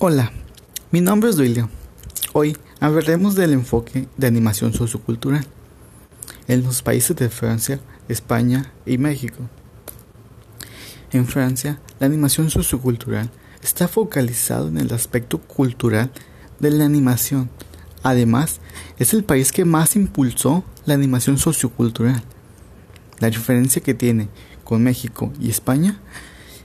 Hola, mi nombre es Duilio. Hoy hablaremos del enfoque de animación sociocultural en los países de Francia, España y México. En Francia, la animación sociocultural está focalizada en el aspecto cultural de la animación. Además, es el país que más impulsó la animación sociocultural. La diferencia que tiene con México y España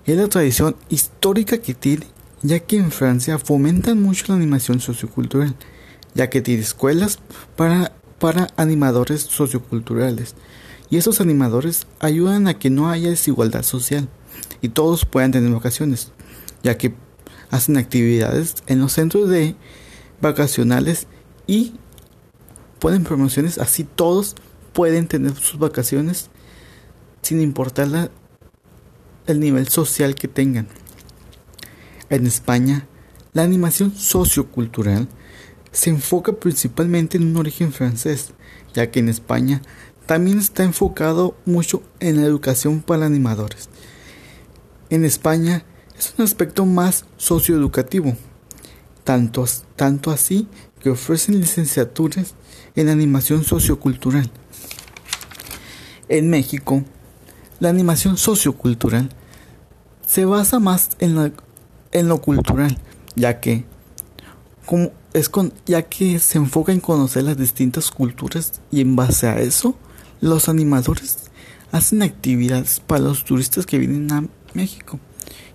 es la tradición histórica que tiene ya que en Francia fomentan mucho la animación sociocultural, ya que tiene escuelas para, para animadores socioculturales, y esos animadores ayudan a que no haya desigualdad social y todos puedan tener vacaciones, ya que hacen actividades en los centros de vacacionales y ponen promociones, así todos pueden tener sus vacaciones sin importar el nivel social que tengan. En España, la animación sociocultural se enfoca principalmente en un origen francés, ya que en España también está enfocado mucho en la educación para animadores. En España es un aspecto más socioeducativo, tanto, tanto así que ofrecen licenciaturas en animación sociocultural. En México, la animación sociocultural se basa más en la en lo cultural, ya que como es con, ya que se enfoca en conocer las distintas culturas y en base a eso los animadores hacen actividades para los turistas que vienen a México,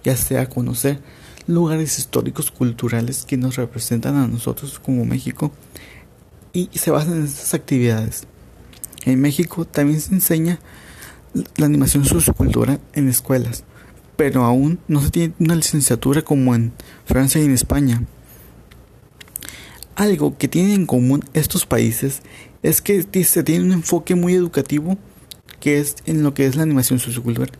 ya sea conocer lugares históricos culturales que nos representan a nosotros como México y se basan en estas actividades. En México también se enseña la animación sociocultural en escuelas pero aún no se tiene una licenciatura como en Francia y en España. Algo que tienen en común estos países es que se tiene un enfoque muy educativo que es en lo que es la animación sociocultural.